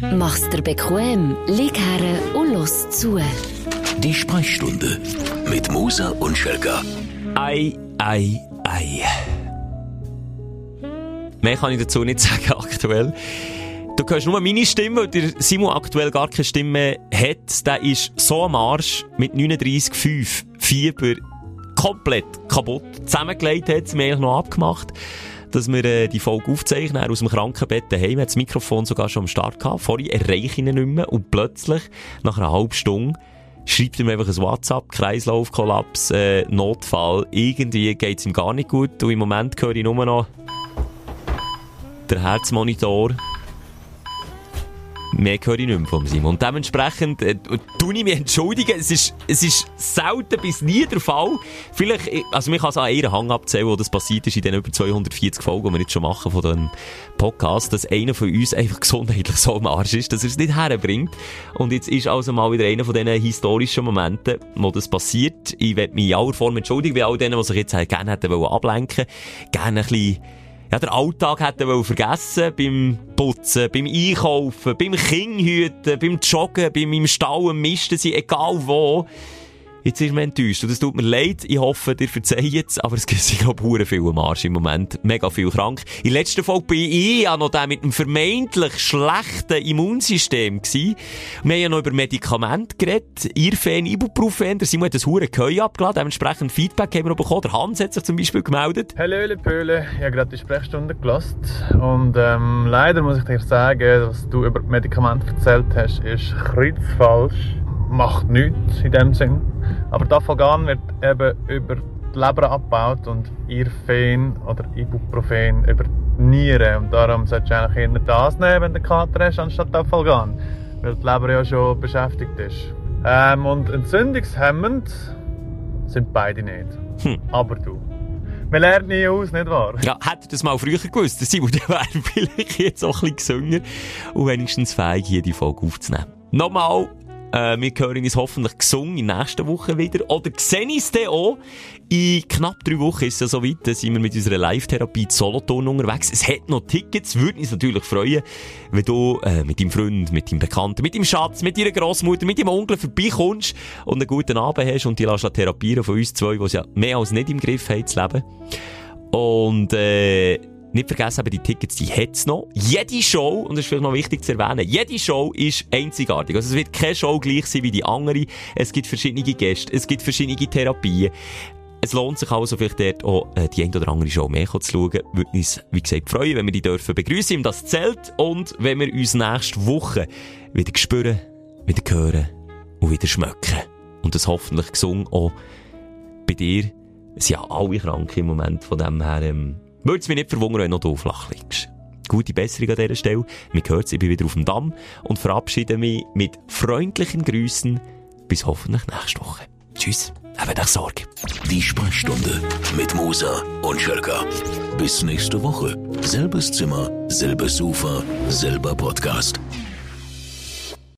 Mach's dir bequem, lieg her und los zu. Die Sprechstunde mit Musa und Schelka. Ei, ei, ei. Mehr kann ich dazu nicht sagen aktuell. Du hörst nur meine Stimme, weil der Simon aktuell gar keine Stimme hat. Der ist so am Arsch mit 39,5 Fieber komplett kaputt. Zusammengelegt hat es mir noch abgemacht, dass wir äh, die Folge aufzeichnen. Er aus dem Krankenbett daheim hat das Mikrofon sogar schon am Start gehabt. Vorhin erreiche ich ihn nicht mehr und plötzlich, nach einer halben Stunde, schreibt mir einfach ein WhatsApp, Kreislaufkollaps, äh, Notfall. Irgendwie geht es ihm gar nicht gut und im Moment höre ich nur noch der Herzmonitor. Mehr höre ich nicht mehr von Simon. Und dementsprechend äh, tue ich mich entschuldigen. Es ist, es ist selten bis nie der Fall. Vielleicht, äh, also man kann es an einer Hang abzählen, wo das passiert ist in den über 240 Folgen, die wir jetzt schon machen von diesem Podcast, dass einer von uns einfach gesundheitlich so am Arsch ist, dass er es nicht herbringt. Und jetzt ist also mal wieder einer von diesen historischen Momenten, wo das passiert. Ich werde mich in aller Form entschuldigen bei all denen, die sich jetzt gerne hätten ablenken Gerne ein bisschen ja, der Alltag hätte er vergessen beim Putzen, beim Einkaufen, beim Kindhüten, beim Joggen, beim im Stall misten sie, egal wo. Jetzt ist man enttäuscht. Und es tut mir leid. Ich hoffe, ihr verzeiht es. Aber es gibt glaube ich, viel am Arsch im Moment. Mega viel krank. In der letzten Folge bin ich ja noch der mit dem vermeintlich schlechten Immunsystem gewesen. Wir haben ja noch über Medikamente geredet. Irfen, Ibuprofen. Der Simon hat ein hure Keu abgeladen. Dementsprechend Feedback haben wir auch bekommen. Der Hans hat sich zum Beispiel gemeldet. Hallo, Pöhle. Ich habe gerade die Sprechstunde gelost. Und ähm, leider muss ich dir sagen, was du über Medikamente erzählt hast, ist kreuzfalsch macht nichts in dem Sinn. Aber Dafagan wird eben über die Leber abgebaut und Irfen oder Ibuprofen über die Nieren. Und darum solltest du eigentlich eher das nehmen, wenn du Kater hast, anstatt Dafalgan. Weil die Leber ja schon beschäftigt ist. Ähm, und entzündungshemmend sind beide nicht. Hm. Aber du. Man lernt nie aus, nicht wahr? Ja, hätte das mal früher gewusst, Simon, der wäre vielleicht jetzt auch ein bisschen gesünger und wenigstens fähig, hier die Folge aufzunehmen. Nochmal äh, wir hören uns hoffentlich gesungen in nächsten Woche wieder. Oder sehen uns dann auch. In knapp drei Wochen ist es ja so weit, da sind wir mit unserer Live-Therapie Solothurn unterwegs. Es hat noch Tickets, würde uns natürlich freuen, wenn du äh, mit deinem Freund, mit deinem Bekannten, mit deinem Schatz, mit deiner Großmutter, mit deinem Onkel vorbeikommst und einen guten Abend hast und die lässt therapieren von uns zwei, die es ja mehr als nicht im Griff haben, zu leben. Und äh, nicht vergessen, aber die Tickets, die hat's noch. Jede Show, und das ist vielleicht noch wichtig zu erwähnen, jede Show ist einzigartig. Also es wird keine Show gleich sein wie die andere. Es gibt verschiedene Gäste, es gibt verschiedene Therapien. Es lohnt sich also vielleicht dort auch äh, die ein oder andere Show mehr zu schauen. Würde uns, wie gesagt, freuen, wenn wir die dürfen begrüßen im Das Zelt und wenn wir uns nächste Woche wieder spüren, wieder hören und wieder schmecken. Und das hoffentlich gesungen auch bei dir. Es sind ja alle krank im Moment, von dem her, ähm, würde es mich nicht verwundern, wenn du noch flach liegst. Gute Besserung an dieser Stelle. Mir gehört ich bin wieder auf dem Damm und verabschiede mich mit freundlichen Grüßen. Bis hoffentlich nächste Woche. Tschüss, habt euch Sorge. Die Sprechstunde mit Musa und Schelka. Bis nächste Woche. Selbes Zimmer, selbes Sofa, selber Podcast.